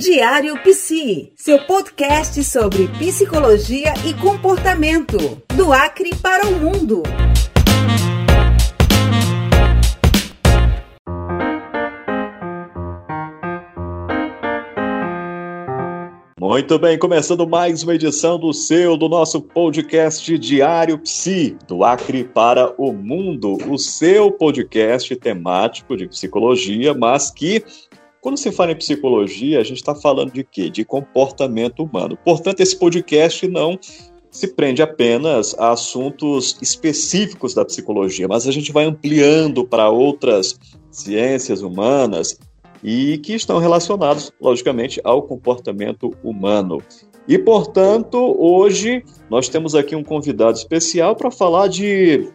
Diário Psi, seu podcast sobre psicologia e comportamento, do Acre para o mundo. Muito bem, começando mais uma edição do seu, do nosso podcast Diário Psi, do Acre para o Mundo, o seu podcast temático de psicologia, mas que quando se fala em psicologia, a gente está falando de quê? De comportamento humano. Portanto, esse podcast não se prende apenas a assuntos específicos da psicologia, mas a gente vai ampliando para outras ciências humanas e que estão relacionados, logicamente, ao comportamento humano. E, portanto, hoje nós temos aqui um convidado especial para falar de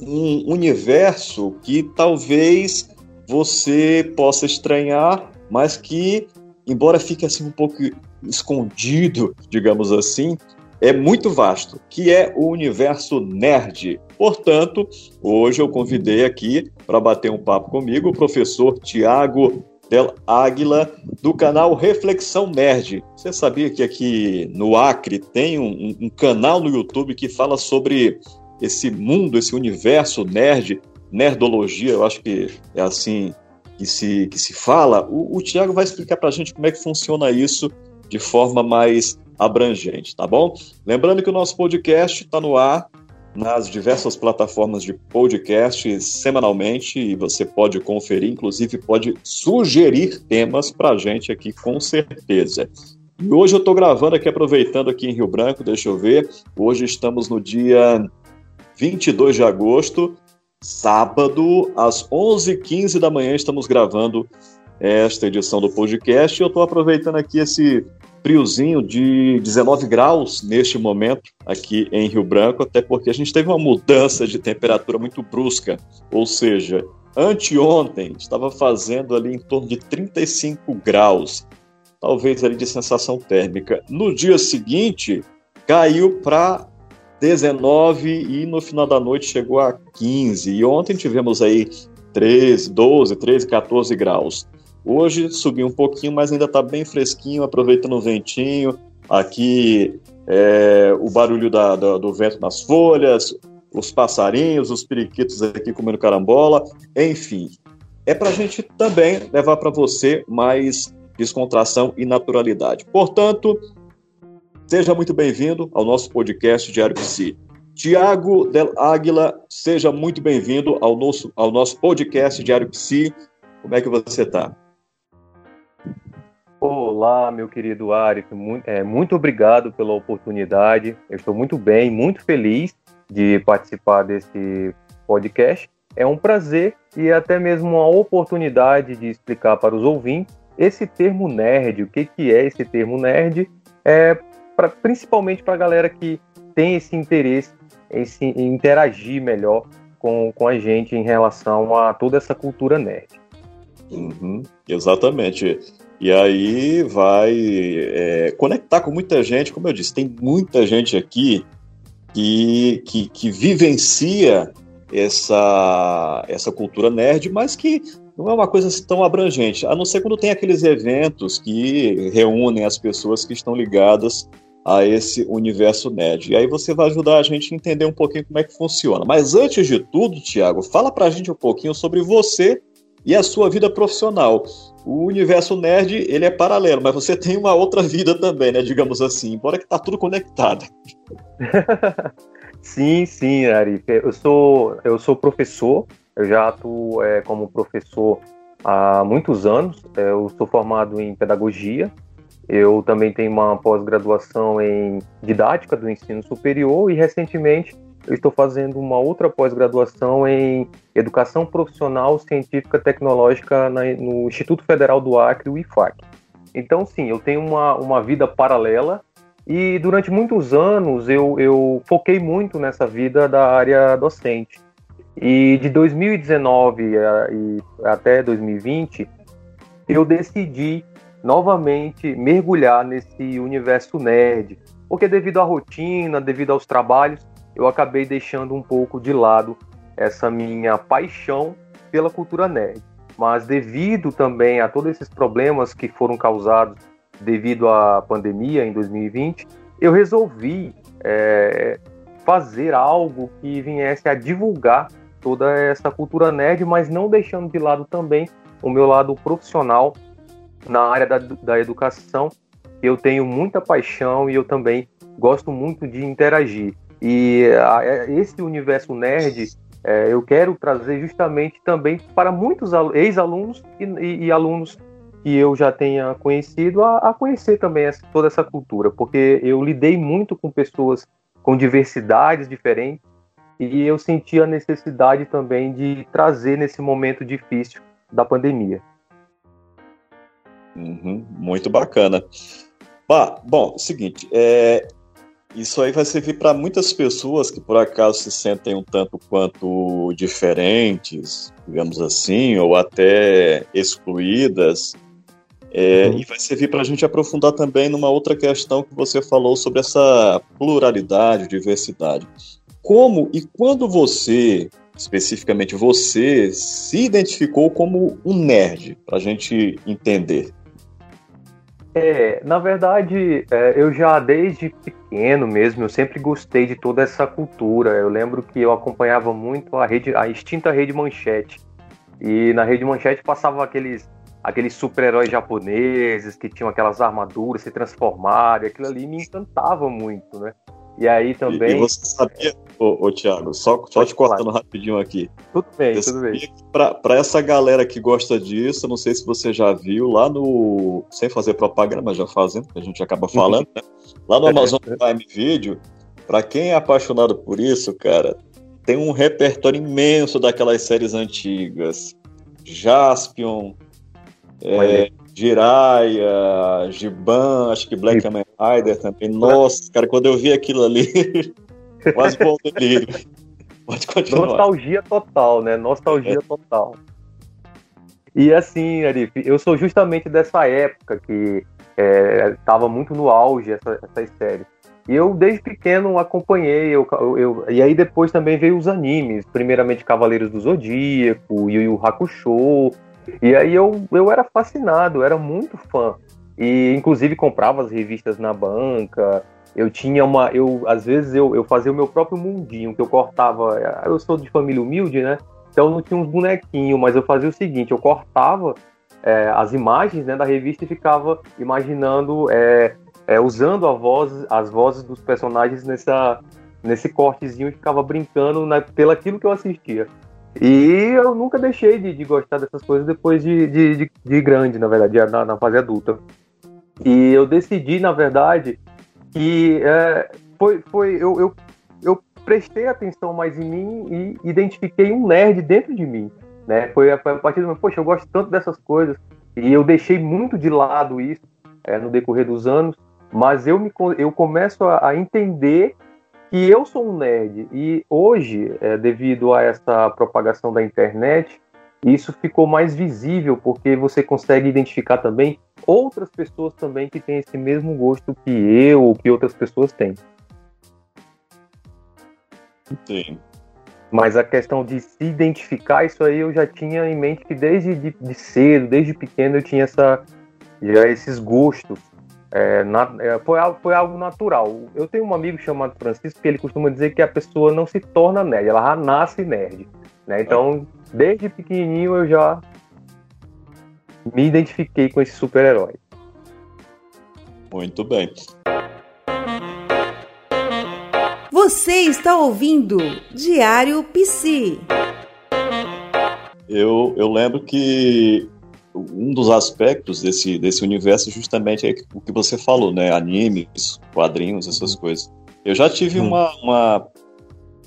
um universo que talvez você possa estranhar, mas que, embora fique assim um pouco escondido, digamos assim, é muito vasto, que é o universo nerd. Portanto, hoje eu convidei aqui para bater um papo comigo o professor Tiago Del Águila, do canal Reflexão Nerd. Você sabia que aqui no Acre tem um, um canal no YouTube que fala sobre esse mundo, esse universo nerd nerdologia, eu acho que é assim que se, que se fala, o, o Tiago vai explicar para a gente como é que funciona isso de forma mais abrangente, tá bom? Lembrando que o nosso podcast está no ar nas diversas plataformas de podcast semanalmente e você pode conferir, inclusive pode sugerir temas para a gente aqui com certeza. E hoje eu estou gravando aqui, aproveitando aqui em Rio Branco, deixa eu ver. Hoje estamos no dia 22 de agosto sábado, às 11h15 da manhã, estamos gravando esta edição do podcast. Eu estou aproveitando aqui esse friozinho de 19 graus neste momento aqui em Rio Branco, até porque a gente teve uma mudança de temperatura muito brusca, ou seja, anteontem estava fazendo ali em torno de 35 graus, talvez ali de sensação térmica. No dia seguinte, caiu para 19 e no final da noite chegou a 15. E ontem tivemos aí 13, 12, 13, 14 graus. Hoje subiu um pouquinho, mas ainda está bem fresquinho, aproveitando o ventinho. Aqui é, o barulho da, da, do vento nas folhas, os passarinhos, os periquitos aqui comendo carambola, enfim. É para a gente também levar para você mais descontração e naturalidade. Portanto, Seja muito bem-vindo ao nosso podcast Diário Psi. Tiago Del Águila, seja muito bem-vindo ao nosso, ao nosso podcast Diário Psi. Como é que você está? Olá, meu querido Ari, muito, é, muito obrigado pela oportunidade. Eu estou muito bem, muito feliz de participar desse podcast. É um prazer e até mesmo uma oportunidade de explicar para os ouvintes esse termo nerd, o que, que é esse termo nerd, é pra, principalmente para a galera que tem esse interesse em, se, em interagir melhor com, com a gente em relação a toda essa cultura nerd. Uhum, exatamente. E aí vai é, conectar com muita gente, como eu disse, tem muita gente aqui que, que, que vivencia essa, essa cultura nerd, mas que não é uma coisa tão abrangente, a não ser quando tem aqueles eventos que reúnem as pessoas que estão ligadas a esse universo nerd. E aí você vai ajudar a gente a entender um pouquinho como é que funciona. Mas antes de tudo, Tiago, fala pra gente um pouquinho sobre você e a sua vida profissional. O universo nerd, ele é paralelo, mas você tem uma outra vida também, né, digamos assim, embora que tá tudo conectado. sim, sim, Ari. Eu sou, eu sou professor, eu já atuo é, como professor há muitos anos. É, eu sou formado em pedagogia eu também tenho uma pós-graduação em didática do ensino superior e recentemente eu estou fazendo uma outra pós-graduação em educação profissional científica tecnológica na, no Instituto Federal do Acre, o IFAC. Então, sim, eu tenho uma, uma vida paralela e durante muitos anos eu, eu foquei muito nessa vida da área docente. E de 2019 até 2020, eu decidi novamente mergulhar nesse universo nerd, porque devido à rotina, devido aos trabalhos, eu acabei deixando um pouco de lado essa minha paixão pela cultura nerd. Mas devido também a todos esses problemas que foram causados devido à pandemia em 2020, eu resolvi é, fazer algo que viesse a divulgar toda essa cultura nerd, mas não deixando de lado também o meu lado profissional na área da, da educação. Eu tenho muita paixão e eu também gosto muito de interagir. E a, esse universo nerd é, eu quero trazer justamente também para muitos ex-alunos e, e, e, alunos que eu já tenha conhecido a, a conhecer também essa, toda essa cultura, porque eu lidei muito com pessoas com diversidades diferentes e eu senti a necessidade também de trazer nesse momento difícil da pandemia. Uhum, muito bacana. Bah, bom, seguinte, é, isso aí vai servir para muitas pessoas que por acaso se sentem um tanto quanto diferentes, digamos assim, ou até excluídas. É, uhum. E vai servir para a gente aprofundar também numa outra questão que você falou sobre essa pluralidade, diversidade. Como e quando você, especificamente você, se identificou como um nerd, para a gente entender? É, na verdade, é, eu já desde pequeno mesmo, eu sempre gostei de toda essa cultura. Eu lembro que eu acompanhava muito a rede, a extinta Rede Manchete. E na Rede Manchete passava aqueles aqueles super-heróis japoneses que tinham aquelas armaduras, se transformaram, e aquilo ali me encantava muito, né? E aí também. E, e você sabia, ô, ô Thiago, só, só te cortando falar. rapidinho aqui. Tudo bem, você tudo bem. Para essa galera que gosta disso, não sei se você já viu lá no. Sem fazer propaganda, mas já fazendo, que a gente acaba falando, né? Lá no Amazon Prime Video, para quem é apaixonado por isso, cara, tem um repertório imenso daquelas séries antigas. Jaspion, é, Jiraiya, Giban, acho que Black Kamen Rider também. Nossa, cara, quando eu vi aquilo ali, quase bom delírio. Pode continuar. Nostalgia total, né? Nostalgia é. total. E assim, Arif, eu sou justamente dessa época que estava é, muito no auge essa, essas séries. E eu, desde pequeno, acompanhei. Eu, eu, eu, e aí depois também veio os animes. Primeiramente Cavaleiros do Zodíaco, Yu Yu Hakusho. E aí eu, eu era fascinado, era muito fã. E inclusive comprava as revistas na banca. Eu tinha uma. Eu, às vezes eu, eu fazia o meu próprio mundinho, que eu cortava. Eu sou de família humilde, né? Então não tinha uns bonequinhos, mas eu fazia o seguinte: eu cortava é, as imagens né, da revista e ficava imaginando, é, é, usando a voz, as vozes dos personagens nessa, nesse cortezinho e ficava brincando na, pelo aquilo que eu assistia. E eu nunca deixei de, de gostar dessas coisas depois de, de, de, de grande, na verdade, na, na, fase adulta. E eu decidi, na verdade, que é, foi, foi eu, eu, eu prestei atenção mais em mim e identifiquei um nerd dentro de mim. Né? Foi, foi a partir do momento, poxa, eu gosto tanto dessas coisas. E eu deixei muito de lado isso é, no decorrer dos anos, mas eu, me, eu começo a, a entender que eu sou um nerd e hoje, é, devido a essa propagação da internet, isso ficou mais visível porque você consegue identificar também outras pessoas também que têm esse mesmo gosto que eu ou que outras pessoas têm. Sim. Mas a questão de se identificar, isso aí eu já tinha em mente que desde de, de cedo, desde pequeno eu tinha essa, já esses gostos é, na, é, foi, algo, foi algo natural. Eu tenho um amigo chamado Francisco que ele costuma dizer que a pessoa não se torna nerd, ela já nasce nerd. Né? Então, desde pequenininho eu já me identifiquei com esse super-herói. Muito bem. Você está ouvindo Diário PC. Eu, eu lembro que um dos aspectos desse, desse universo justamente é o que você falou, né? Animes, quadrinhos, essas uhum. coisas. Eu já tive uhum. uma, uma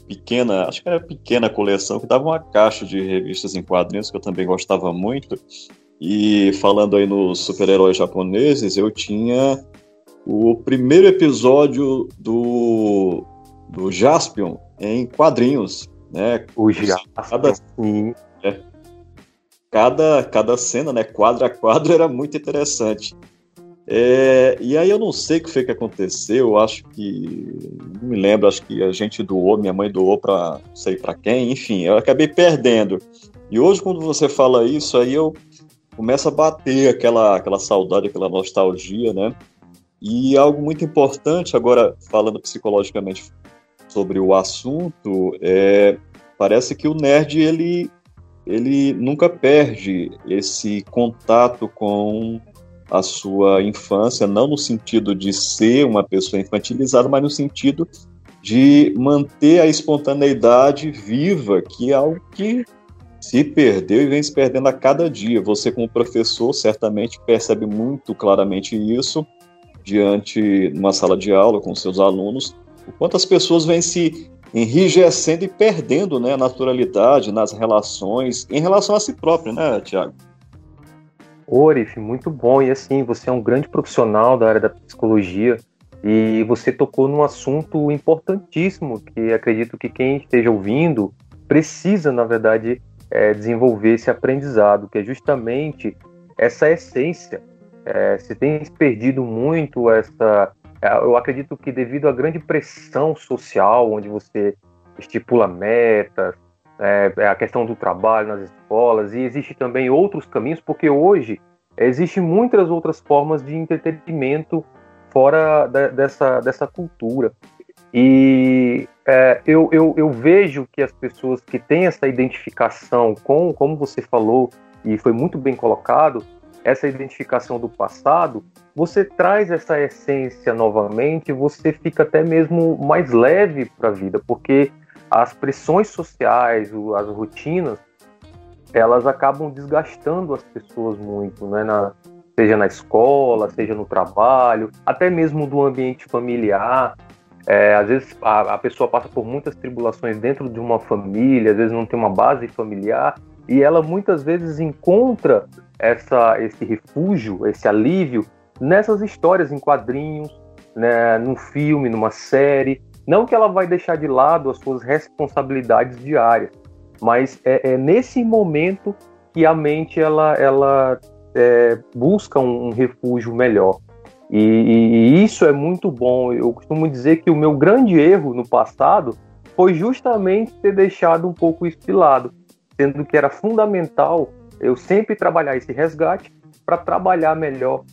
pequena, acho que era pequena coleção, que dava uma caixa de revistas em quadrinhos que eu também gostava muito. E falando aí nos super-heróis japoneses, eu tinha o primeiro episódio do, do Jaspion em quadrinhos, né? O Jaspion. Cada, é, cada, cada cena, né, quadro a quadro, era muito interessante. É, e aí eu não sei o que foi que aconteceu, acho que não me lembro, acho que a gente doou, minha mãe doou para sei para quem, enfim, eu acabei perdendo. E hoje quando você fala isso, aí eu começa a bater aquela, aquela saudade, aquela nostalgia, né? E algo muito importante, agora falando psicologicamente sobre o assunto, é, parece que o nerd ele, ele nunca perde esse contato com a sua infância, não no sentido de ser uma pessoa infantilizada, mas no sentido de manter a espontaneidade viva, que é algo que se perdeu e vem se perdendo a cada dia. Você, como professor, certamente percebe muito claramente isso diante de uma sala de aula com seus alunos, o quanto as pessoas vêm se enrijecendo e perdendo né, a naturalidade nas relações, em relação a si próprio, né, Tiago? Orif, muito bom. E assim, você é um grande profissional da área da psicologia e você tocou num assunto importantíssimo que acredito que quem esteja ouvindo precisa, na verdade, é, desenvolver esse aprendizado, que é justamente essa essência é, se tem perdido muito essa. É, eu acredito que devido à grande pressão social, onde você estipula metas, é, é, a questão do trabalho nas escolas, e existe também outros caminhos, porque hoje existem muitas outras formas de entretenimento fora da, dessa, dessa cultura. E é, eu, eu, eu, vejo que as pessoas que têm essa identificação com, como você falou, e foi muito bem colocado, essa identificação do passado, você traz essa essência novamente, você fica até mesmo mais leve para a vida, porque as pressões sociais, as rotinas, elas acabam desgastando as pessoas muito, né? Na, seja na escola, seja no trabalho, até mesmo do ambiente familiar. É, às vezes a, a, pessoa passa por muitas tribulações dentro de uma família, às vezes não tem uma base familiar, e ela muitas vezes encontra essa, esse refúgio, esse alívio nessas histórias em quadrinhos, né, num filme, numa série. Não que ela vai deixar de lado as suas responsabilidades diárias, mas é, é nesse momento que a mente ela, ela é, busca um, um, refúgio melhor. E, e, isso é muito bom. Eu costumo dizer que o meu grande erro no passado foi justamente ter deixado um pouco isso de lado, sendo que era fundamental eu sempre trabalhar esse resgate para trabalhar melhor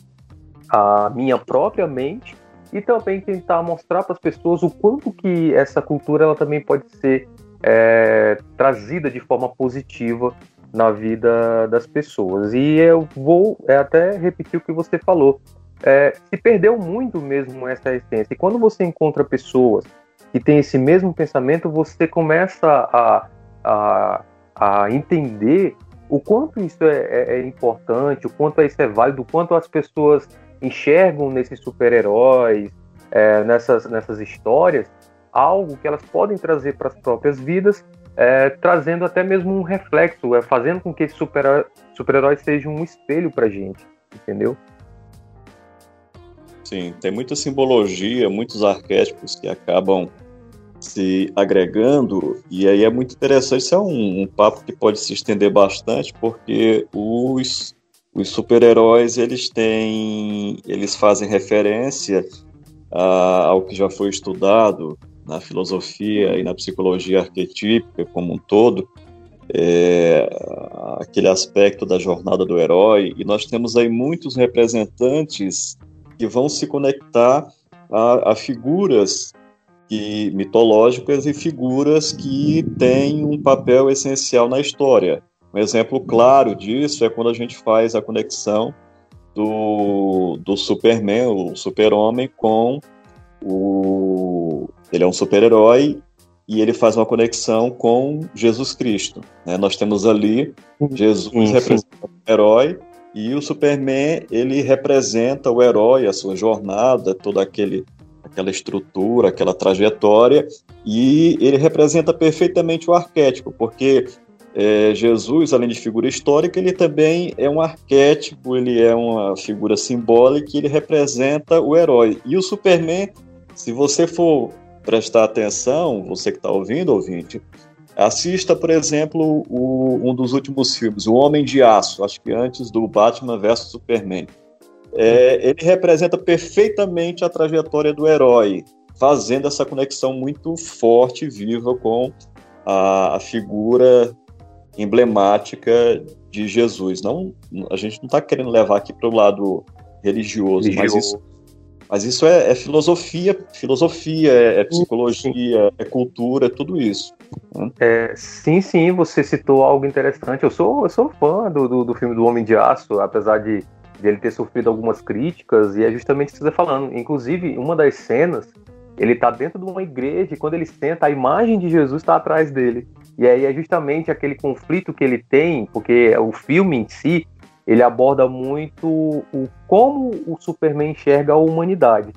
a minha própria mente e também tentar mostrar para as pessoas o quanto que essa cultura ela também pode ser é, trazida de forma positiva na vida das pessoas. E eu vou é, até repetir o que você falou. É, se perdeu muito mesmo essa essência. E quando você encontra pessoas que têm esse mesmo pensamento, você começa a, a, a entender o quanto isso é, é, é, importante, o quanto isso é válido, o quanto as pessoas enxergam nesses super-heróis, é, nessas, nessas histórias, algo que elas podem trazer para as próprias vidas, é, trazendo até mesmo um reflexo, é, fazendo com que esse super-herói super seja um espelho para gente, entendeu? Sim, tem muita simbologia, muitos arquétipos que acabam se agregando, e aí é muito interessante, isso é um, um papo que pode se estender bastante, porque os, os super-heróis, eles têm, eles fazem referência a, ao que já foi estudado na filosofia e na psicologia arquetípica como um todo, é, aquele aspecto da jornada do herói, e nós temos aí muitos representantes que vão se conectar a, a figuras e mitológicas e figuras que têm um papel essencial na história. Um exemplo claro disso é quando a gente faz a conexão do, do Superman, o Super-Homem, com o. Ele é um super-herói e ele faz uma conexão com Jesus Cristo. Né? Nós temos ali Jesus representando o herói e o Superman ele representa o herói, a sua jornada, todo aquele aquela estrutura, aquela trajetória, e ele representa perfeitamente o arquétipo, porque é, Jesus, além de figura histórica, ele também é um arquétipo, ele é uma figura simbólica, ele representa o herói. E o Superman, se você for prestar atenção, você que está ouvindo, ouvinte, assista, por exemplo, o, um dos últimos filmes, O Homem de Aço, acho que antes do Batman vs Superman é, ele representa perfeitamente a trajetória do herói, fazendo essa conexão muito forte e viva com a, a figura emblemática de Jesus. Não, a gente não está querendo levar aqui para o lado religioso, religioso, mas isso, mas isso é, é filosofia, filosofia, é, é psicologia, é cultura, é tudo isso. Né? É, sim, sim, você citou algo interessante. Eu sou, eu sou fã do, do, do filme do Homem de Aço, apesar de, de, ele ter sofrido algumas críticas, e é justamente isso que você está falando. Inclusive, uma das cenas, ele está dentro de uma igreja, e quando ele senta, a imagem de Jesus está atrás dele. E aí é justamente aquele conflito que ele tem, porque o filme em si, ele aborda muito o como o Superman enxerga a humanidade.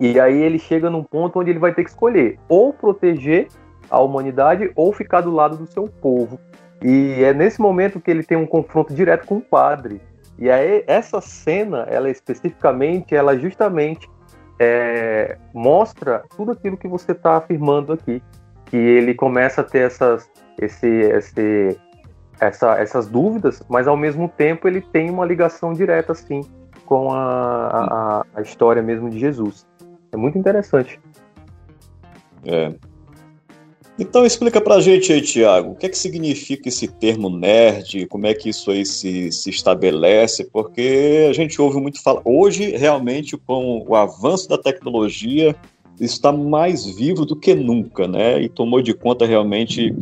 E aí ele chega num ponto onde ele vai ter que escolher ou proteger a humanidade ou ficar do lado do seu povo. E é nesse momento que ele tem um confronto direto com o padre. E aí essa cena, ela especificamente, ela justamente é, mostra tudo aquilo que você está afirmando aqui, que ele começa a ter essas, esse, esse, essa, essas dúvidas, mas ao mesmo tempo ele tem uma ligação direta assim com a, a, a história mesmo de Jesus. É muito interessante. É. Então explica pra gente aí, Tiago, o que é que significa esse termo nerd, como é que isso aí se, se estabelece, porque a gente ouve muito falar. Hoje, realmente, com o avanço da tecnologia, está mais vivo do que nunca, né? E tomou de conta realmente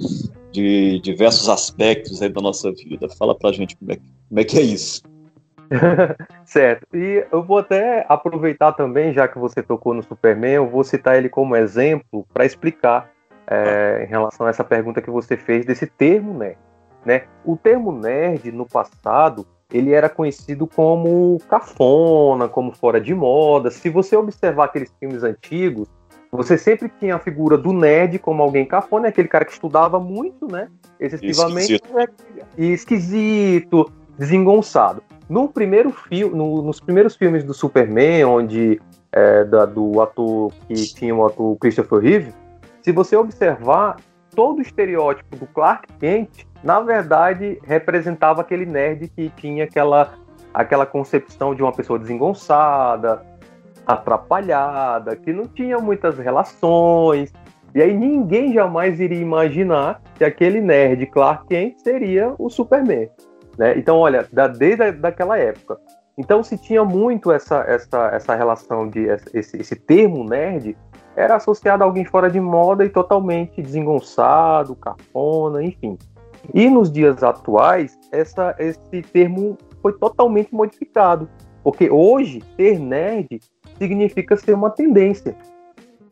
de diversos aspectos aí da nossa vida. Fala pra gente como é, como é que é isso. certo. E eu vou até aproveitar também, já que você tocou no Superman, eu vou citar ele como exemplo para explicar é, em relação a essa pergunta que você fez desse termo nerd. Né? O termo nerd, no passado, ele era conhecido como cafona, como fora de moda. Se você observar aqueles filmes antigos, você sempre tinha a figura do nerd como alguém cafona, aquele cara que estudava muito, né? Excessivamente esquisito. Né? e esquisito, desengonçado. No primeiro filme, no, nos primeiros filmes do Superman, onde é, da, do ator que tinha o ator Christopher Reeve, se você observar todo o estereótipo do Clark Kent na verdade, representava aquele nerd que tinha aquela, aquela concepção de uma pessoa desengonçada, atrapalhada, que não tinha muitas relações. E aí ninguém jamais iria imaginar que aquele nerd Clark Kent seria o Superman. Né? Então, olha, da, desde daquela época. Então, se tinha muito essa, essa, essa relação de esse, esse termo nerd, era associado a alguém fora de moda e totalmente desengonçado, cafona, enfim. E nos dias atuais, essa, esse termo foi totalmente modificado, porque hoje ser nerd significa ser uma tendência.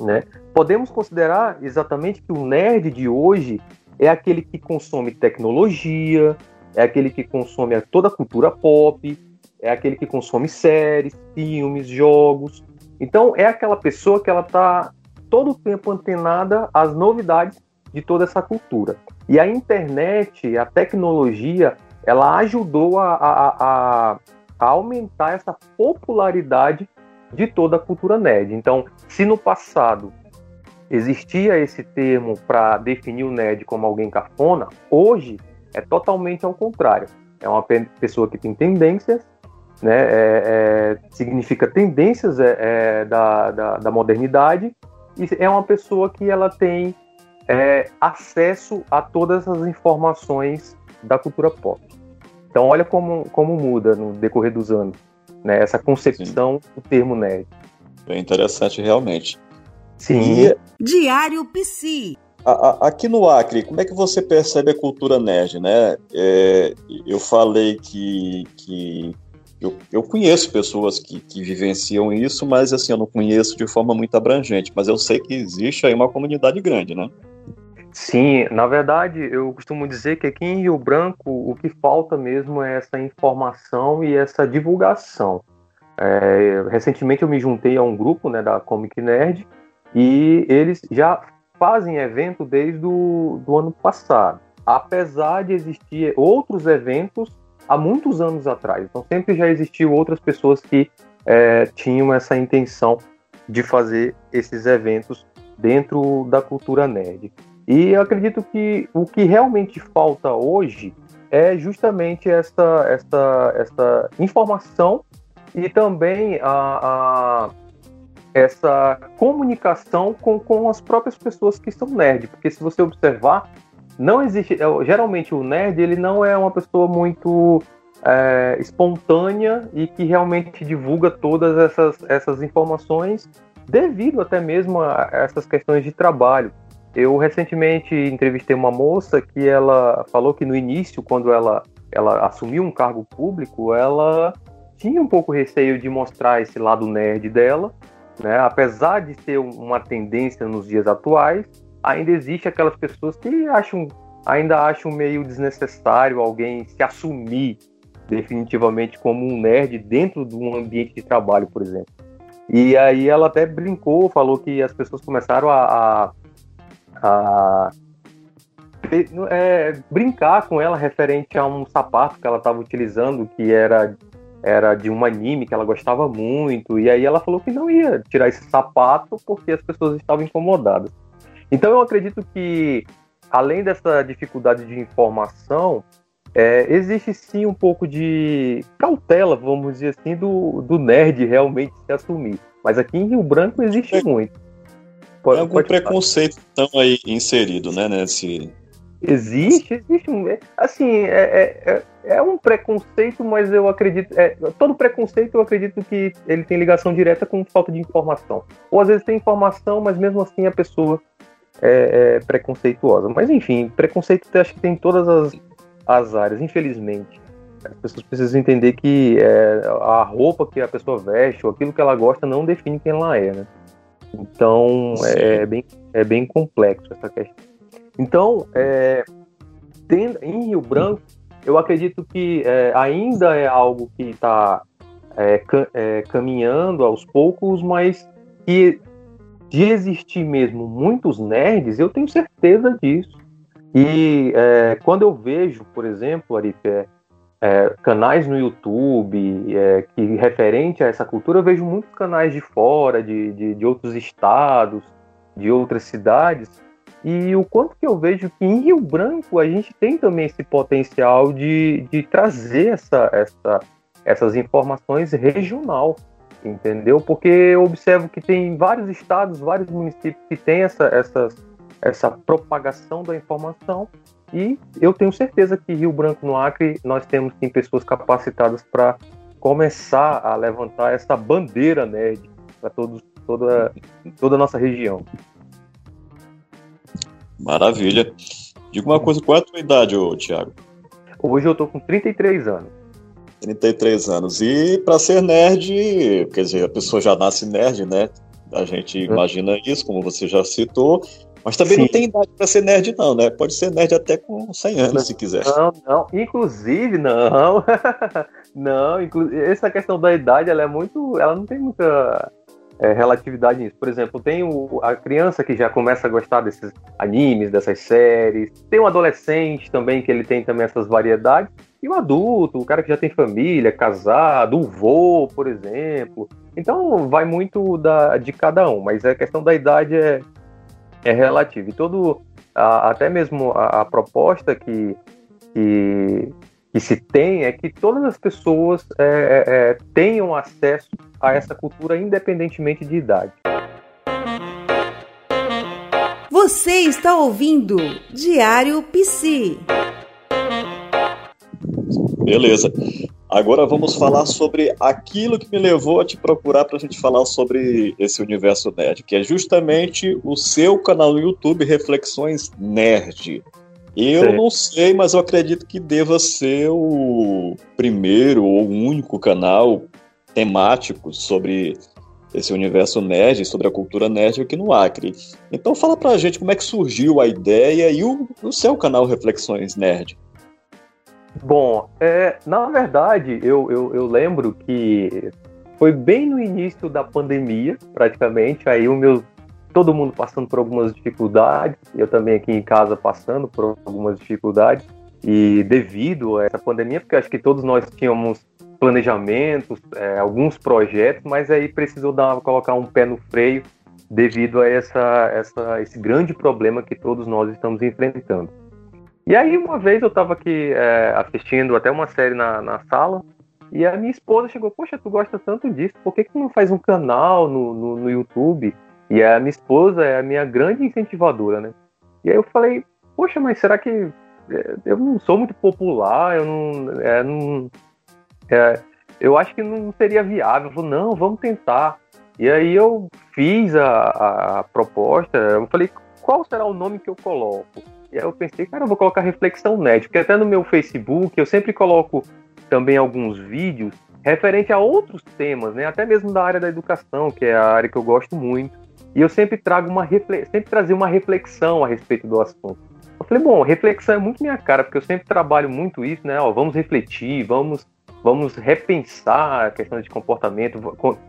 Né? Podemos considerar exatamente que o nerd de hoje é aquele que consome tecnologia, é aquele que consome toda a cultura pop, é aquele que consome séries, filmes, jogos. Então é aquela pessoa que ela está todo o tempo antenada às novidades de toda essa cultura. E a internet, a tecnologia, ela ajudou a, a, a, a aumentar essa popularidade de toda a cultura nerd. Então, se no passado existia esse termo para definir o nerd como alguém cafona, hoje é totalmente ao contrário. É uma pessoa que tem tendências, né, é, é, significa tendências é, é da, da, da, modernidade, e é uma pessoa que ela tem é, acesso a todas as informações da cultura pop. Então, olha como, como muda no decorrer dos anos né, essa concepção Sim. do termo nerd. Bem interessante, realmente. Sim. E... Diário Psi. Aqui no Acre, como é que você percebe a cultura nerd, né? É, eu falei que, que eu, eu conheço pessoas que, que vivenciam isso, mas assim, eu não conheço de forma muito abrangente, mas eu sei que existe aí uma comunidade grande, né? Sim, na verdade, eu costumo dizer que aqui em Rio Branco o que falta mesmo é essa informação e essa divulgação. É, recentemente eu me juntei a um grupo né, da Comic Nerd e eles já fazem evento desde o do ano passado, apesar de existir outros eventos há muitos anos atrás. Então sempre já existiu outras pessoas que é, tinham essa intenção de fazer esses eventos dentro da cultura nerd. E acredito que o que realmente falta hoje é justamente essa, essa, essa informação e também a, a, essa comunicação com, com as próprias pessoas que são nerd. Porque se você observar, não existe. É, geralmente o nerd ele não é uma pessoa muito é, espontânea e que realmente divulga todas essas, essas informações devido até mesmo a essas questões de trabalho. Eu recentemente entrevistei uma moça que ela falou que no início, quando ela, ela assumiu um cargo público, ela tinha um pouco receio de mostrar esse lado nerd dela, né? apesar de ser uma tendência nos dias atuais, ainda existe aquelas pessoas que acham, ainda acham meio desnecessário alguém se assumir definitivamente como um nerd dentro de um ambiente de trabalho, por exemplo. E aí ela até brincou, falou que as pessoas começaram a, a, a é, brincar com ela referente a um sapato que ela estava utilizando, que era, era de um anime que ela gostava muito. E aí ela falou que não ia tirar esse sapato porque as pessoas estavam incomodadas. Então eu acredito que, além dessa dificuldade de informação, é, existe sim um pouco de cautela, vamos dizer assim, do, do nerd realmente se assumir. Mas aqui em Rio Branco existe é, muito. Pode, Tem algum preconceito então aí inserido, né, nesse... Existe, existe. É, assim, é, é, é, um preconceito, mas eu acredito... É, todo preconceito eu acredito que ele tem ligação direta com falta de informação. Ou às vezes tem informação, mas mesmo assim a pessoa é, é preconceituosa. Mas enfim, preconceito acho que tem todas as as áreas, infelizmente. As pessoas precisam entender que é, a roupa que a pessoa veste ou aquilo que ela gosta não define quem ela é, né? Então é, é, bem, é bem complexo essa questão. Então, é, tendo, em Rio Branco, eu acredito que é, ainda é algo que está é, é, caminhando aos poucos, mas que de existir mesmo muitos nerds, eu tenho certeza disso. E é, quando eu vejo, por exemplo, Arif, é, é, canais no YouTube é, que referente a essa cultura, eu vejo muitos canais de fora, de, de, de, outros estados, de outras cidades, e o quanto que eu vejo que em Rio Branco a gente tem também esse potencial de, de trazer essa, essa, essas informações regional, entendeu? Porque eu observo que tem vários estados, vários municípios que têm essa, essas essa propagação da informação e eu tenho certeza que Rio Branco no Acre nós temos sim pessoas capacitadas para começar a levantar essa bandeira nerd para todos toda toda a nossa região. Maravilha. Diga uma coisa, qual é a tua idade, ô, Thiago? Hoje eu tô com 33 anos. 33 anos. E para ser nerd, quer dizer, a pessoa já nasce nerd, né? A gente imagina isso, como você já citou, mas também Sim. não tem idade para ser nerd, não, né? Pode ser nerd até com 100 anos, não, se quiser. Não, não. Inclusive, não. não, inclu... essa questão da idade, ela é muito. Ela não tem muita é, relatividade nisso. Por exemplo, tem o, a criança que já começa a gostar desses animes, dessas séries. Tem o adolescente também, que ele tem também essas variedades. E o adulto, o cara que já tem família, casado, o vô, por exemplo. Então, vai muito da, de cada um. Mas a questão da idade é é relativo. E todo, a, até mesmo a, a proposta que, que, que, se tem é que todas as pessoas é, é, é, tenham acesso a essa cultura independentemente de idade. Você está ouvindo Diário Psi. Beleza. Agora vamos falar sobre aquilo que me levou a te procurar para a gente falar sobre esse universo nerd, que é justamente o seu canal no YouTube Reflexões Nerd. Eu Sim. não sei, mas eu acredito que deva ser o primeiro ou único canal temático sobre esse universo nerd, sobre a cultura nerd aqui no Acre. Então fala pra gente como é que surgiu a ideia e o, o seu canal Reflexões Nerd. Bom, é, na verdade, eu, eu, eu, lembro que foi bem no início da pandemia, praticamente, aí o meu todo mundo passando por algumas dificuldades, eu também aqui em casa passando por algumas dificuldades, e devido a essa pandemia, porque acho que todos nós tínhamos planejamentos, é, alguns projetos, mas aí precisou dar, colocar um pé no freio devido a essa, essa, esse grande problema que todos nós estamos enfrentando. E aí, uma vez eu estava aqui é, assistindo até uma série na, na sala, e a minha esposa chegou, poxa, tu gosta tanto disso, por que, que tu não faz um canal no, no, no, YouTube? E a minha esposa é a minha grande incentivadora, né? E aí eu falei, poxa, mas será que é, eu não sou muito popular, eu não. É, não é, eu acho que não seria viável. Eu falei, não, vamos tentar. E aí eu fiz a, a proposta, eu falei, qual será o nome que eu coloco? E aí eu pensei, cara, eu vou colocar Reflexão Net, porque até no meu Facebook eu sempre coloco também alguns vídeos referente a outros temas, né? Até mesmo da área da educação, que é a área que eu gosto muito. E eu sempre trago uma sempre trazia uma reflexão a respeito do assunto. Eu falei, bom, reflexão é muito minha cara, porque eu sempre trabalho muito isso, né? Ó, vamos refletir, vamos vamos repensar a questão de comportamento,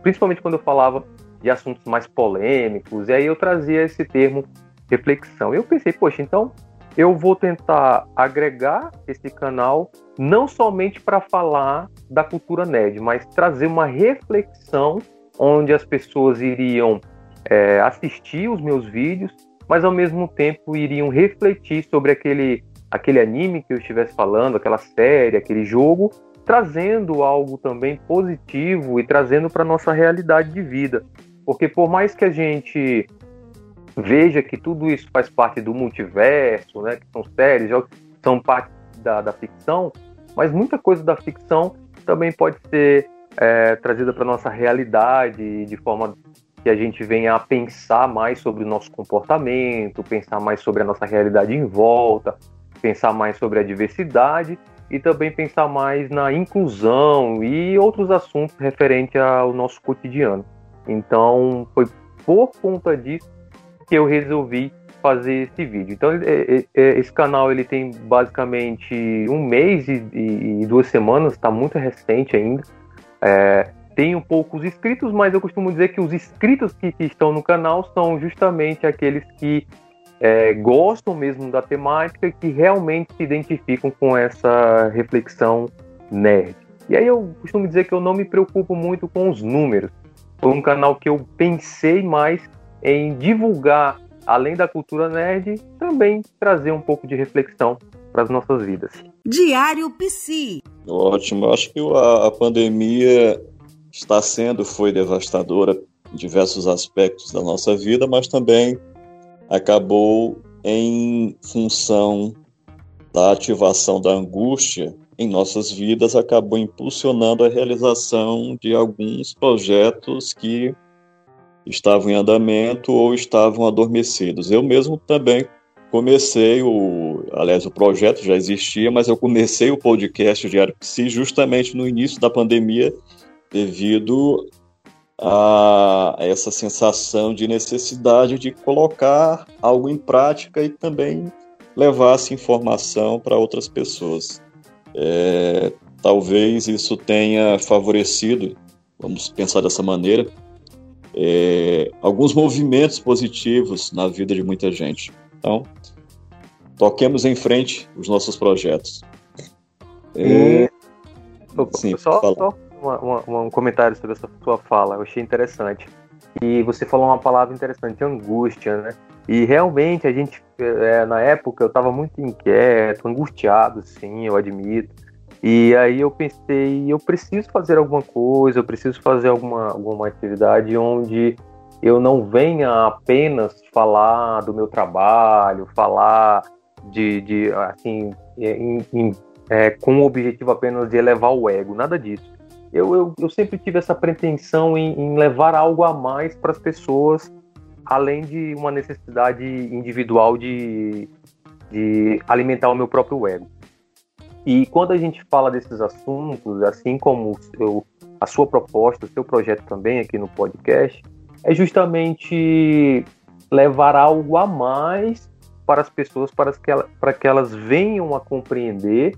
principalmente quando eu falava de assuntos mais polêmicos, e aí eu trazia esse termo reflexão. Eu pensei, poxa, então eu vou tentar agregar esse canal não somente para falar da cultura nerd, mas trazer uma reflexão onde as pessoas iriam é, assistir os meus vídeos, mas ao mesmo tempo iriam refletir sobre aquele, aquele anime que eu estivesse falando, aquela série, aquele jogo, trazendo algo também positivo e trazendo para nossa realidade de vida. Porque por mais que a gente veja que tudo isso faz parte do multiverso, né, que são séries, jogos, são parte da, da ficção, mas muita coisa da ficção também pode ser é, trazida para nossa realidade de forma que a gente venha a pensar mais sobre o nosso comportamento, pensar mais sobre a nossa realidade em volta, pensar mais sobre a diversidade e também pensar mais na inclusão e outros assuntos referentes ao nosso cotidiano. Então, foi por conta disso que eu resolvi fazer esse vídeo. Então, esse canal ele tem basicamente um mês e, e duas semanas, está muito recente ainda. É, tenho poucos inscritos, mas eu costumo dizer que os inscritos que, que estão no canal são justamente aqueles que é, gostam mesmo da temática e que realmente se identificam com essa reflexão nerd. E aí eu costumo dizer que eu não me preocupo muito com os números. Foi um canal que eu pensei mais em divulgar, além da cultura nerd, também trazer um pouco de reflexão para as nossas vidas. Diário Psi. Ótimo, acho que a, a pandemia está sendo, foi devastadora em diversos aspectos da nossa vida, mas também acabou em função da ativação da angústia em nossas vidas, acabou impulsionando a realização de alguns projetos que estavam em andamento ou estavam adormecidos. Eu mesmo também comecei o, aliás, o projeto já existia, mas eu comecei o podcast Diário Psi justamente no início da pandemia, devido a essa sensação de necessidade de colocar algo em prática e também levar essa informação para outras pessoas. É, talvez isso tenha favorecido, vamos pensar dessa maneira, é, alguns movimentos positivos na vida de muita gente. Então, toquemos em frente os nossos projetos. É, sim, só, só uma, uma, um comentário sobre essa sua fala, eu achei interessante. E você falou uma palavra interessante, angústia, né? E realmente a gente, é, na época, eu estava muito inquieto, angustiado, sim, eu admito. E aí eu pensei, eu preciso fazer alguma coisa, eu preciso fazer alguma, alguma atividade onde eu não venha apenas falar do meu trabalho, falar de, de assim, em, em, é, com o objetivo apenas de elevar o ego, nada disso. Eu, eu, eu sempre tive essa pretensão em, em levar algo a mais para as pessoas, além de uma necessidade individual de, de alimentar o meu próprio ego. E quando a gente fala desses assuntos, assim como seu, a sua proposta, o seu projeto também aqui no podcast, é justamente levar algo a mais para as pessoas, para que, ela, para que elas venham a compreender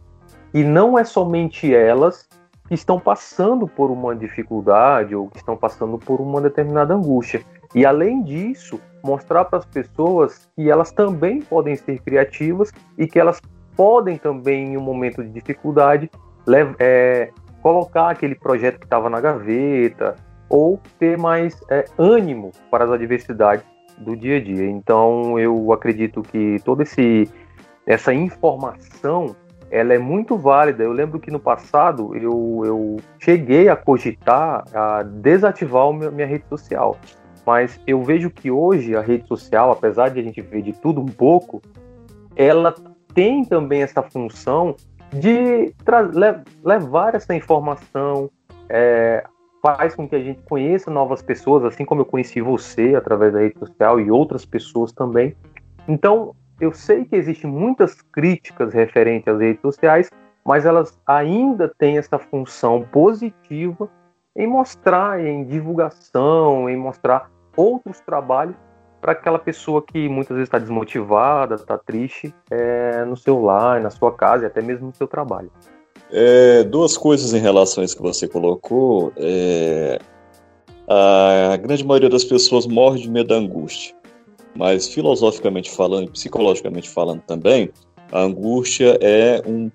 e não é somente elas que estão passando por uma dificuldade ou que estão passando por uma determinada angústia. E além disso, mostrar para as pessoas que elas também podem ser criativas e que elas podem também, em um momento de dificuldade, é, colocar aquele projeto que estava na gaveta ou ter mais é, ânimo para as adversidades do dia a dia. Então, eu acredito que toda esse, essa informação ela é muito válida. Eu lembro que no passado eu, eu cheguei a cogitar a desativar a minha rede social. Mas eu vejo que hoje a rede social, apesar de a gente ver de tudo um pouco, ela tem também essa função de le levar essa informação, é, faz com que a gente conheça novas pessoas, assim como eu conheci você através da rede social e outras pessoas também. Então, eu sei que existem muitas críticas referentes às redes sociais, mas elas ainda têm essa função positiva em mostrar, em divulgação, em mostrar outros trabalhos para aquela pessoa que muitas vezes está desmotivada, está triste, é, no seu lar, na sua casa e até mesmo no seu trabalho. É, duas coisas em relação a isso que você colocou. É, a grande maioria das pessoas morre de medo da angústia, mas filosoficamente falando, psicologicamente falando também, a angústia é um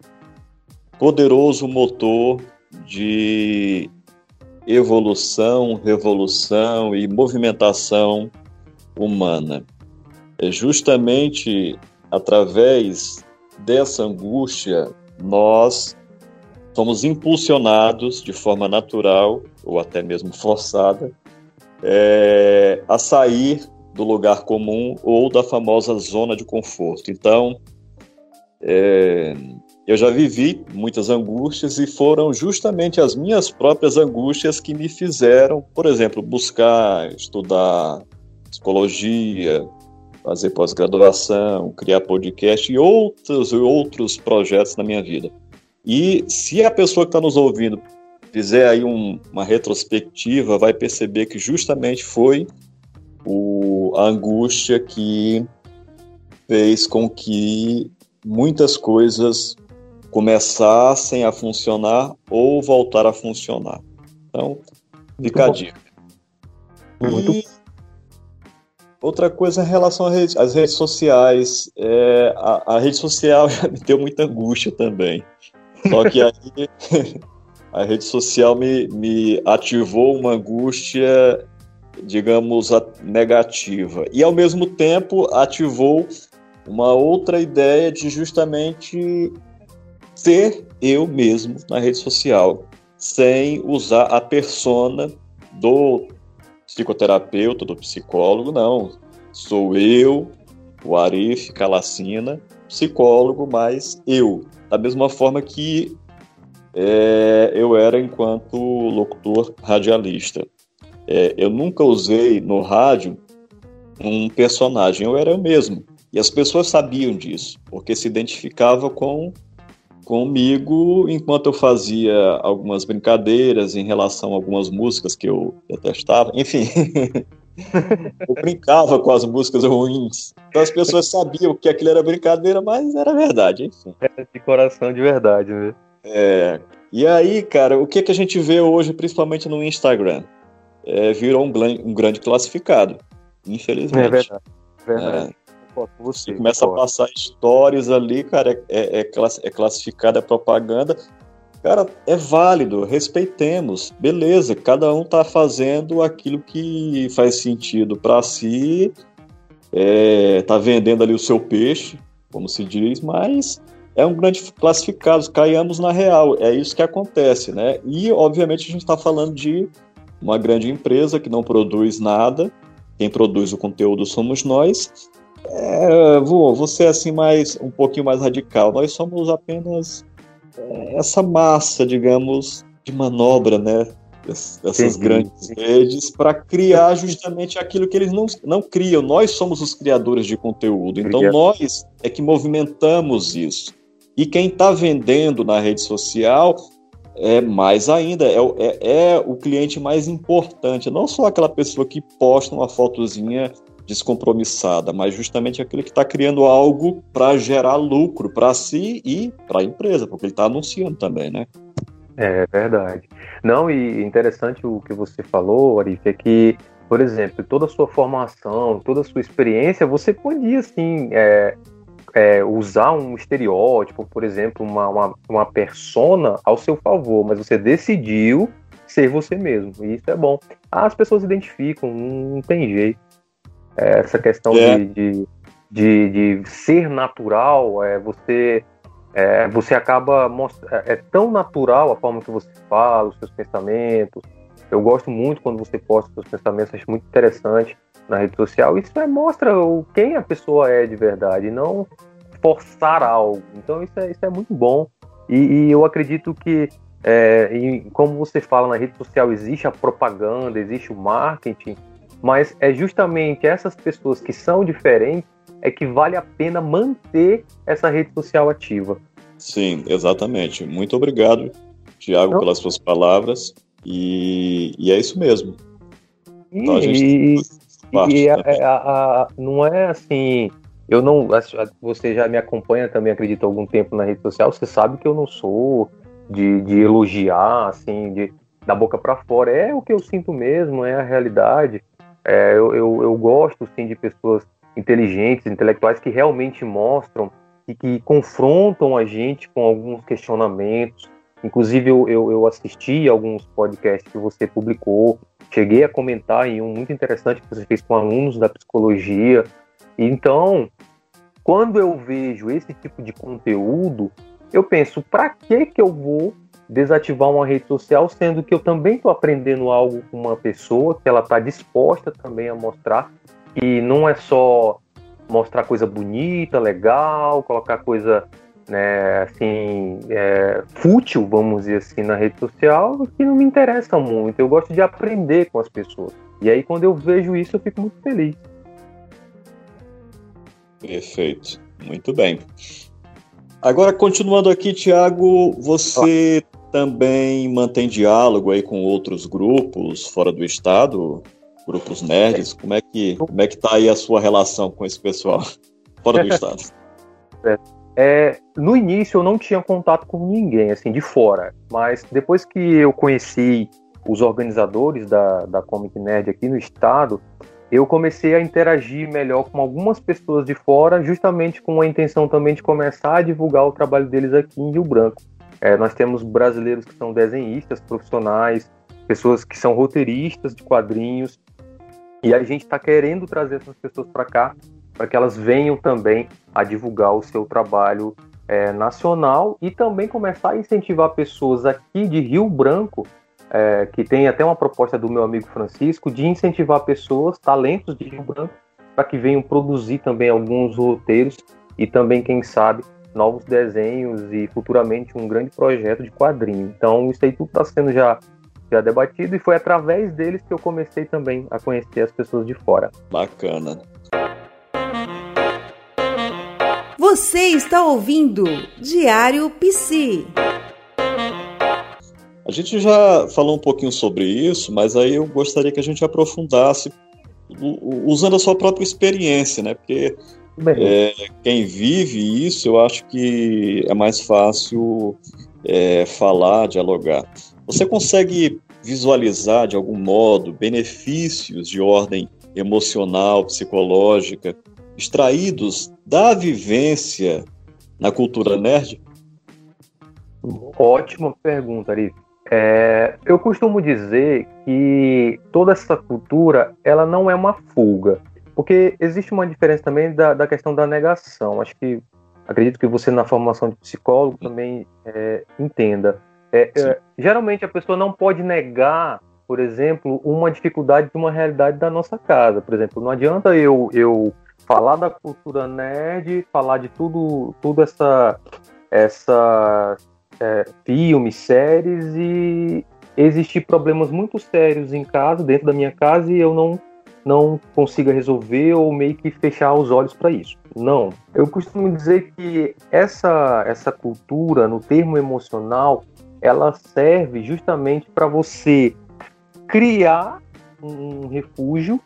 poderoso motor de evolução, revolução e movimentação humana. É justamente através dessa angústia nós somos impulsionados de forma natural ou até mesmo forçada é, a sair do lugar comum ou da famosa zona de conforto. Então, é, eu já vivi muitas angústias e foram justamente as minhas próprias angústias que me fizeram, por exemplo, buscar estudar psicologia, fazer pós-graduação, criar podcast e outros outros projetos na minha vida. E se a pessoa que está nos ouvindo fizer aí um, uma retrospectiva, vai perceber que justamente foi o, a angústia que fez com que muitas coisas começassem a funcionar ou voltar a funcionar. Então, fica a dica. Muito e outra coisa em relação às redes sociais. É, a, a, rede social me deu muita angústia também. Só que aí a rede social me, me ativou uma angústia, digamos, negativa. E ao mesmo tempo ativou uma outra ideia de justamente ser eu mesmo na rede social, sem usar a persona do psicoterapeuta, do psicólogo, não. Sou eu, o Arif Calacina, psicólogo, mas eu. Da mesma forma que é, eu era enquanto locutor radialista. É, eu nunca usei no rádio um personagem, eu era eu mesmo. E as pessoas sabiam disso, porque se identificava com comigo enquanto eu fazia algumas brincadeiras em relação a algumas músicas que eu detestava. Enfim, eu brincava com as músicas ruins. Então as pessoas sabiam que aquilo era brincadeira, mas era verdade, enfim. É de coração de verdade, né? É. E aí, cara, o que, que a gente vê hoje, principalmente no Instagram? É, virou um, um grande classificado, infelizmente. É verdade. verdade. É. Você, começa a passar stories ali, cara, é, é, é classificada a propaganda. Cara, é válido, respeitemos, beleza. Cada um tá fazendo aquilo que faz sentido para si, é, tá vendendo ali o seu peixe, como se diz, mas é um grande classificado, caiamos na real, é isso que acontece, né? E, obviamente, a gente está falando de uma grande empresa que não produz nada, quem produz o conteúdo somos nós, é, vou, vou ser assim mais um pouquinho mais radical. Nós somos apenas é, essa massa, digamos, de manobra, né? Dessas grandes redes para criar justamente aquilo que eles não, não criam. Nós somos os criadores de conteúdo. Então nós é que movimentamos isso. E quem está vendendo na rede social é mais ainda, é, é, é, o cliente mais importante, não só aquela pessoa que posta uma fotozinha descompromissada, mas justamente aquele que está criando algo para gerar lucro para si e para a empresa, porque ele está anunciando também, né? É verdade. Não, e interessante o que você falou, Arif, é que, por exemplo, toda a sua formação, toda a sua experiência, você podia, assim, é, é, usar um estereótipo, por exemplo, uma, uma, uma persona ao seu favor, mas você decidiu ser você mesmo, e isso é bom. Ah, as pessoas identificam, não tem jeito. É, essa questão é. de, de, de, de, ser natural, é, você, é, você acaba é, é tão natural a forma que você fala, os seus pensamentos. Eu gosto muito quando você posta os seus pensamentos, acho muito interessante na rede social. Isso é, mostra o, quem a pessoa é de verdade, não forçar algo. Então isso é, isso é muito bom. E, e eu acredito que, é, como você fala na rede social, existe a propaganda, existe o marketing, mas é justamente essas pessoas que são diferentes é que vale a pena manter essa rede social ativa. Sim, exatamente. Muito obrigado, Tiago, pelas suas palavras. E, e, é isso mesmo. Então, a gente e, e a, a, a, não é assim. Eu não. Você já me acompanha também, acredito, há algum tempo na rede social. Você sabe que eu não sou de, de elogiar, assim, de, da boca para fora. É o que eu sinto mesmo, é a realidade. É, eu, eu, eu gosto, sim, de pessoas inteligentes, intelectuais que realmente mostram e que confrontam a gente com alguns questionamentos. Inclusive, eu, eu, eu assisti alguns podcasts que você publicou, cheguei a comentar em um muito interessante que você fez com alunos da psicologia. Então, quando eu vejo esse tipo de conteúdo, eu penso, para que que eu vou desativar uma rede social, sendo que eu também estou aprendendo algo com uma pessoa que ela está disposta também a mostrar que não é só mostrar coisa bonita, legal, colocar coisa né, assim, é, fútil, vamos dizer assim, na rede social, que não me interessa muito. Eu gosto de aprender com as pessoas. E aí, quando eu vejo isso, eu fico muito feliz. Perfeito. Muito bem. Agora, continuando aqui, Tiago, você também mantém diálogo aí com outros grupos fora do estado? grupos nerds, como é que como é que tá aí a sua relação com esse pessoal fora do estado? É, é, no início eu não tinha contato com ninguém assim de fora, mas depois que eu conheci os organizadores da, da Comic Nerd aqui no estado, eu comecei a interagir melhor com algumas pessoas de fora, justamente com a intenção também de começar a divulgar o trabalho deles aqui em Rio Branco. É, nós temos brasileiros que são desenhistas profissionais, pessoas que são roteiristas de quadrinhos, e a gente está querendo trazer essas pessoas para cá, para que elas venham também a divulgar o seu trabalho é, nacional e também começar a incentivar pessoas aqui de Rio Branco, é, que tem até uma proposta do meu amigo Francisco, de incentivar pessoas, talentos de Rio Branco, para que venham produzir também alguns roteiros e também, quem sabe, novos desenhos e futuramente um grande projeto de quadrinho. Então, isso aí tudo está sendo já já debatido e foi através deles que eu comecei também a conhecer as pessoas de fora. Bacana. Você está ouvindo Diário PC. A gente já falou um pouquinho sobre isso, mas aí eu gostaria que a gente aprofundasse usando a sua própria experiência, né? Porque é, quem vive isso, eu acho que é mais fácil é, falar, dialogar. Você consegue visualizar de algum modo benefícios de ordem emocional, psicológica, extraídos da vivência na cultura nerd? Ótima pergunta, Ari. É, eu costumo dizer que toda essa cultura ela não é uma fuga, porque existe uma diferença também da, da questão da negação. Acho que acredito que você na formação de psicólogo também é, entenda. É, é, geralmente a pessoa não pode negar, por exemplo, uma dificuldade de uma realidade da nossa casa. Por exemplo, não adianta eu, eu falar da cultura nerd, falar de tudo, tudo essa, essa é, filmes, séries e existir problemas muito sérios em casa, dentro da minha casa, e eu não não consiga resolver ou meio que fechar os olhos para isso. Não. Eu costumo dizer que essa, essa cultura, no termo emocional, ela serve justamente para você criar um refúgio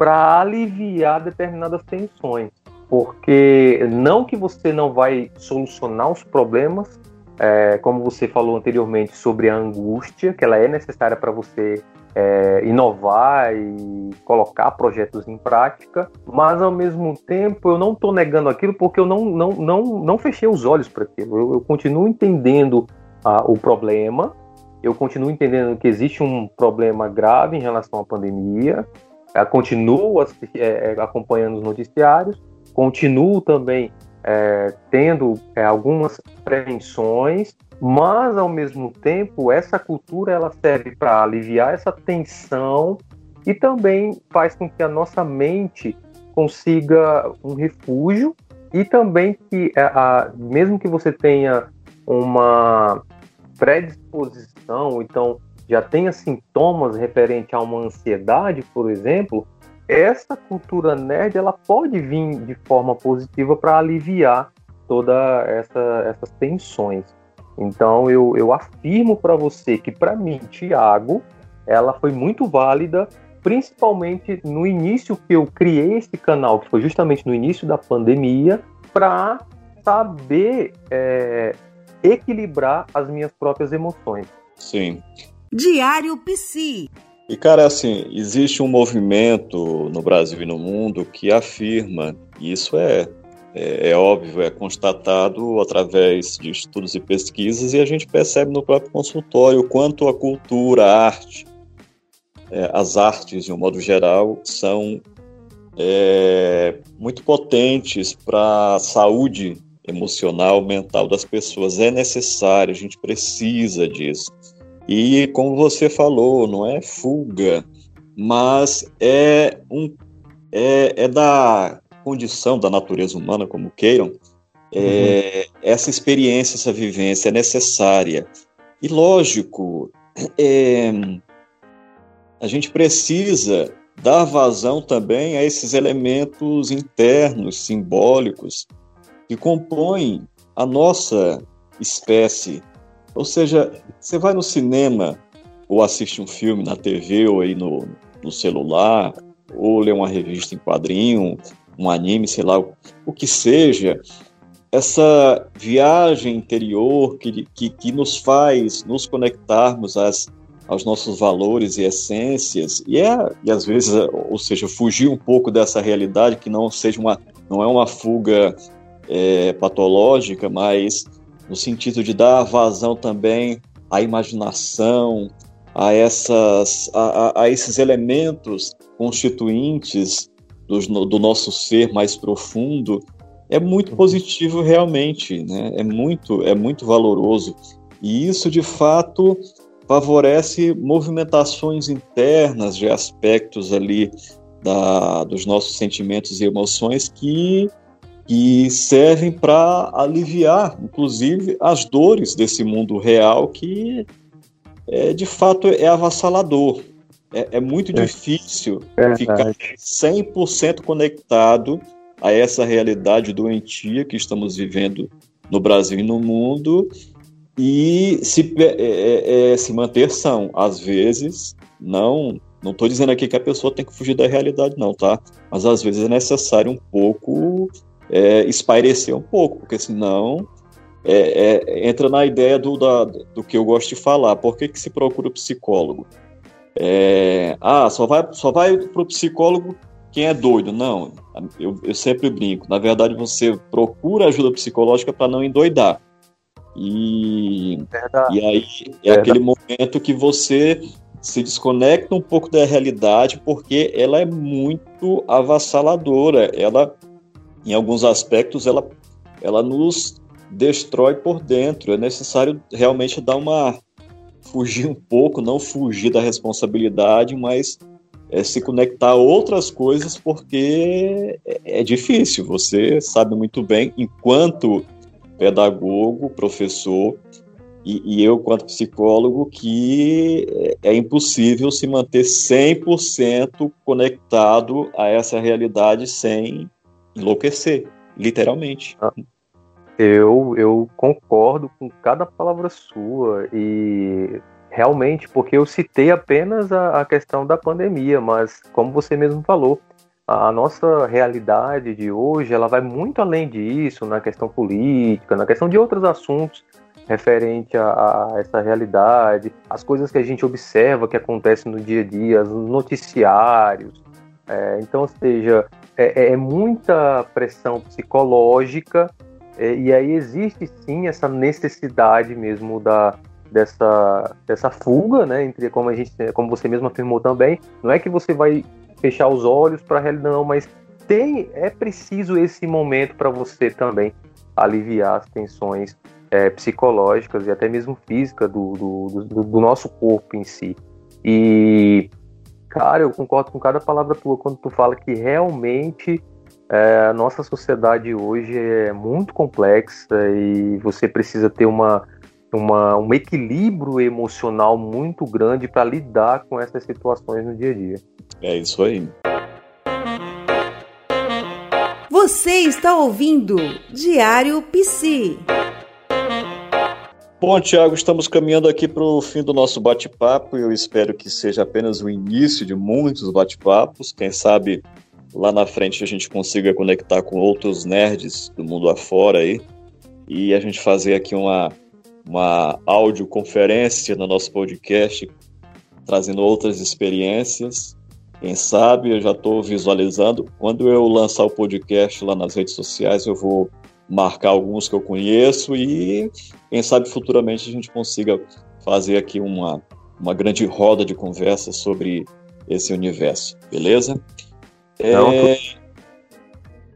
para aliviar determinadas tensões. Porque não que você não vai solucionar os problemas, é, como você falou anteriormente sobre a angústia, que ela é necessária para você é, inovar e colocar projetos em prática, mas ao mesmo tempo eu não estou negando aquilo porque eu não, não, não, não fechei os olhos para aquilo. Eu, eu, continuo entendendo ah, o problema, eu continuo entendendo que existe um problema grave em relação à pandemia, eu continuo é, é, acompanhando os noticiários, continuo também é, tendo é, algumas prevenções mas ao mesmo tempo essa cultura ela serve para aliviar essa tensão e também faz com que a nossa mente consiga um refúgio e também que a, a, mesmo que você tenha uma predisposição, então já tenha sintomas referente a uma ansiedade, por exemplo, essa cultura nerd ela pode vir de forma positiva para aliviar toda essa, essas tensões. Então eu, eu afirmo para você que para mim, Tiago, ela foi muito válida, principalmente no início que eu criei esse canal, que foi justamente no início da pandemia, para saber é, equilibrar as minhas próprias emoções. Sim. Diário Psi. E, cara, assim, existe um movimento no Brasil e no mundo que afirma, e isso é, é, é, óbvio, é constatado através de estudos e pesquisas, e a gente percebe no próprio consultório o quanto a cultura, a arte, é, as artes, de um modo geral, são é, muito potentes para a saúde emocional, mental das pessoas. É necessário, a gente precisa disso. E como você falou, não é fuga, mas é um é, é da condição da natureza humana, como queiram, é, uhum. essa experiência, essa vivência é necessária. E lógico, é, a gente precisa dar vazão também a esses elementos internos, simbólicos, que compõem a nossa espécie. Ou seja, você vai no cinema ou assiste um filme na TV ou aí no, no celular, ou lê uma revista em quadrinho, um anime, sei lá, o que seja, essa viagem interior que, que, que nos faz nos conectarmos às, aos nossos valores e essências, e, é, e às vezes, ou seja, fugir um pouco dessa realidade que não seja uma, não é uma fuga é, patológica, mas no sentido de dar vazão também à imaginação, a, essas, a, a, esses elementos constituintes do, do, nosso ser mais profundo, é muito positivo realmente, né? é, muito, é muito valoroso. E isso, de fato, favorece movimentações internas de aspectos ali da, dos nossos sentimentos e emoções que que servem para aliviar, inclusive, as dores desse mundo real que, é, de fato, é avassalador. É, é muito é. difícil é ficar 100% conectado a essa realidade doentia que estamos vivendo no Brasil e no mundo e se, é, é, é, se manter são. Às vezes, não não estou dizendo aqui que a pessoa tem que fugir da realidade, não, tá? Mas às vezes é necessário um pouco é, espairecer um pouco, porque senão é, é, entra na ideia do, da, do que eu gosto de falar. Por que, que se procura psicólogo? É, ah, só vai, só vai para o psicólogo quem é doido. Não, eu, eu sempre brinco. Na verdade, você procura ajuda psicológica para não endoidar. E, e aí é Verdade. aquele momento que você se desconecta um pouco da realidade, porque ela é muito avassaladora. Ela em alguns aspectos, ela, ela nos destrói por dentro. É necessário realmente dar uma. fugir um pouco, não fugir da responsabilidade, mas é, se conectar a outras coisas, porque é, é difícil. Você sabe muito bem, enquanto pedagogo, professor, e, e, eu, quanto psicólogo, que é, é impossível se manter 100% conectado a essa realidade sem enlouquecer, literalmente. Ah, eu, eu concordo com cada palavra sua e realmente, porque eu citei apenas a, a questão da pandemia, mas como você mesmo falou, a nossa realidade de hoje ela vai muito além disso na questão política, na questão de outros assuntos referente a, a, essa realidade, as coisas que a gente observa que acontecem no dia a dia, os noticiários. É, então, seja, é, é, é muita pressão psicológica é, e aí existe sim essa necessidade mesmo da dessa dessa fuga, né? Entre como a gente, como você mesmo afirmou também, não é que você vai fechar os olhos para a realidade, não, mas tem é preciso esse momento para você também aliviar as tensões é, psicológicas e até mesmo físicas do, do, do, do nosso corpo em si. E Cara, eu concordo com cada palavra tua quando tu fala que realmente É, a nossa sociedade hoje é muito complexa e você precisa ter uma, uma, um equilíbrio emocional muito grande para lidar com essas situações no dia a dia. É isso aí. Você está ouvindo Diário Psi. Bom, Tiago, estamos caminhando aqui para o fim do nosso bate-papo eu espero que seja apenas o início de muitos bate-papos. Quem sabe lá na frente a gente consiga conectar com outros nerds do mundo afora aí e a gente fazer aqui uma, uma audioconferência no nosso podcast, trazendo outras experiências. Quem sabe eu já estou visualizando. Quando eu lançar o podcast lá nas redes sociais, eu vou marcar alguns que eu conheço e quem sabe futuramente a gente consiga fazer aqui uma, uma grande roda de conversa sobre esse universo, beleza? É,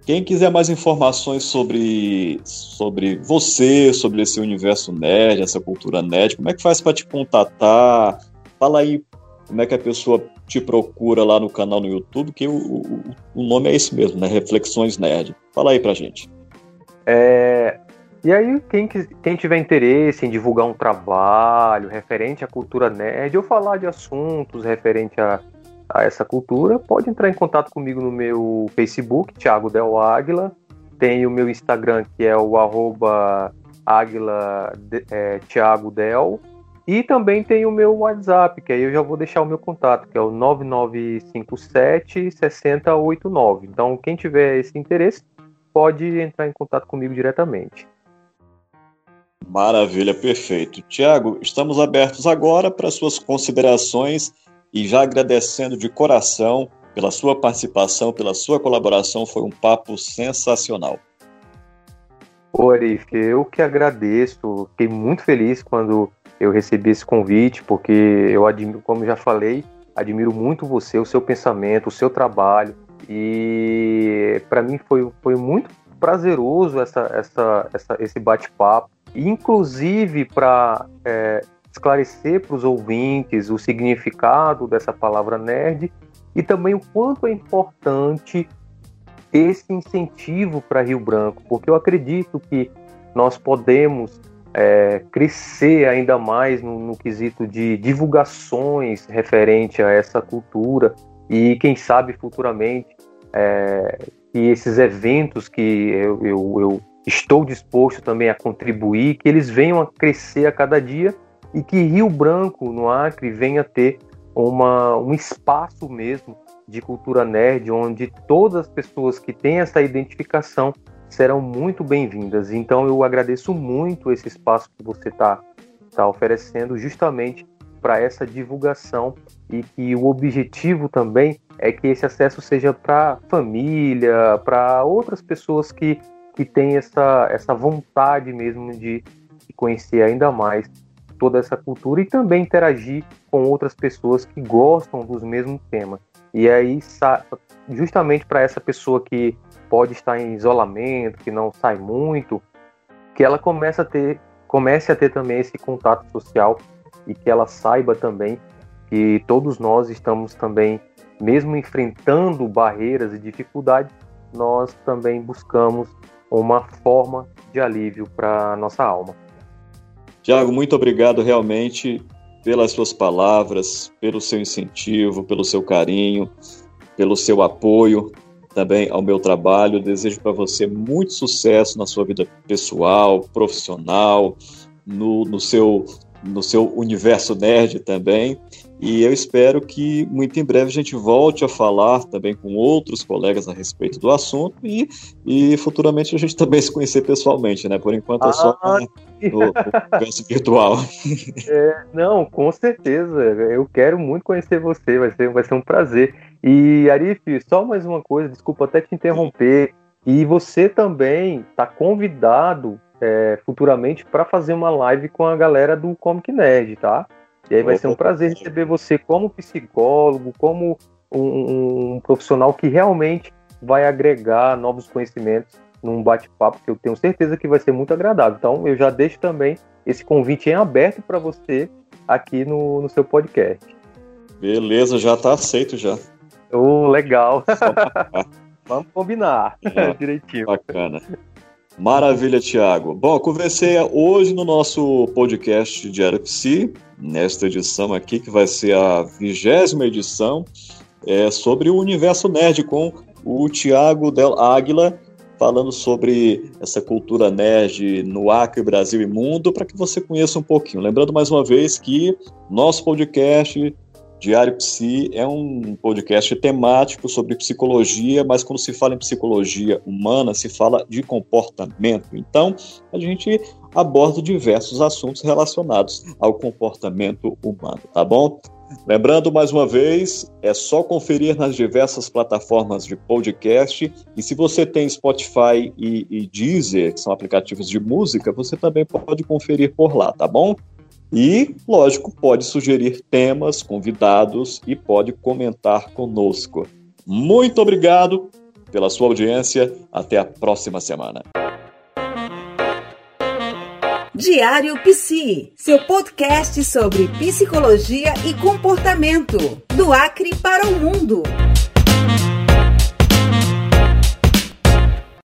quem quiser mais informações sobre, sobre você, sobre esse universo nerd, essa cultura nerd, como é que faz para te contatar? Fala aí como é que a pessoa te procura lá no canal no YouTube, que o, o, o nome é esse mesmo, né? Reflexões Nerd. Fala aí pra gente. É, e aí, quem, quem tiver interesse em divulgar um trabalho referente à cultura nerd ou falar de assuntos referente a, a essa cultura, pode entrar em contato comigo no meu Facebook, Thiago Del Águila. Tem o meu Instagram, que é o arroba Águila é, Thiago Del. E também tem o meu WhatsApp, que aí eu já vou deixar o meu contato, que é o 9957 6089. Então, quem tiver esse interesse, pode entrar em contato comigo diretamente. Maravilha, perfeito. Tiago, estamos abertos agora para suas considerações e já agradecendo de coração pela sua participação, pela sua colaboração, foi um papo sensacional. Ô Arif, eu que agradeço, fiquei muito feliz quando eu recebi esse convite, porque eu admiro, como já falei, admiro muito você, o seu pensamento, o seu trabalho, e para mim foi, foi muito prazeroso essa, essa, essa esse bate-papo, inclusive para é, esclarecer para os ouvintes o significado dessa palavra nerd e também o quanto é importante esse incentivo para Rio Branco, porque eu acredito que nós podemos é, crescer ainda mais no, no, quesito de divulgações referente a essa cultura e quem sabe futuramente é, que esses eventos que eu, eu, eu, estou disposto também a contribuir, que eles venham a crescer a cada dia e que Rio Branco, no Acre, venha ter uma, um espaço mesmo de cultura nerd, onde todas as pessoas que têm essa identificação serão muito bem-vindas. Então eu agradeço muito esse espaço que você está tá oferecendo justamente para essa divulgação e que o objetivo também é que esse acesso seja para família, para outras pessoas que, que têm essa, essa vontade mesmo de, de conhecer ainda mais toda essa cultura e também interagir com outras pessoas que gostam dos mesmos temas. E aí, justamente para essa pessoa que pode estar em isolamento, que não sai muito, que ela comece a ter, comece a ter também esse contato social e que ela saiba também que todos nós estamos também, mesmo enfrentando barreiras e dificuldades, nós também buscamos uma forma de alívio para nossa alma. Tiago, muito obrigado realmente pelas suas palavras, pelo seu incentivo, pelo seu carinho, pelo seu apoio também ao meu trabalho. desejo para você muito sucesso na sua vida pessoal, profissional, no, no seu no seu universo nerd também. E eu espero que muito em breve a gente volte a falar também com outros colegas a respeito do assunto e, e futuramente a gente também se conhecer pessoalmente, né? Por enquanto é só ah, no, no universo virtual. É, não, com certeza. Eu quero muito conhecer você, vai ser, vai ser um prazer. E Arif, só mais uma coisa, desculpa até te interromper. E você também está convidado é, futuramente para fazer uma live com a galera do Comic Nerd, tá? E aí vai ser um prazer receber você como psicólogo, como um, um profissional que realmente vai agregar novos conhecimentos num bate-papo que eu tenho certeza que vai ser muito agradável. Então eu já deixo também esse convite em aberto para você aqui no, no seu podcast. Beleza, já está aceito já. Oh, legal. Vamos combinar é, direitinho. Bacana. Maravilha, Tiago. Bom, conversei hoje no nosso podcast de Psi, nesta edição aqui, que vai ser a vigésima edição, é, sobre o universo nerd, com o Tiago Del Águila, falando sobre essa cultura nerd no Acre, Brasil e mundo, para que você conheça um pouquinho. Lembrando mais uma vez que nosso podcast Diário Psi é um podcast temático sobre psicologia, mas quando se fala em psicologia humana, se fala de comportamento. Então, a gente aborda diversos assuntos relacionados ao comportamento humano, tá bom? Lembrando mais uma vez, é só conferir nas diversas plataformas de podcast. E se você tem Spotify e, e Deezer, que são aplicativos de música, você também pode conferir por lá, tá bom? E, lógico, pode sugerir temas, convidados e pode comentar conosco. Muito obrigado pela sua audiência. Até a próxima semana. Diário Psi, seu podcast sobre psicologia e comportamento, do Acre para o mundo.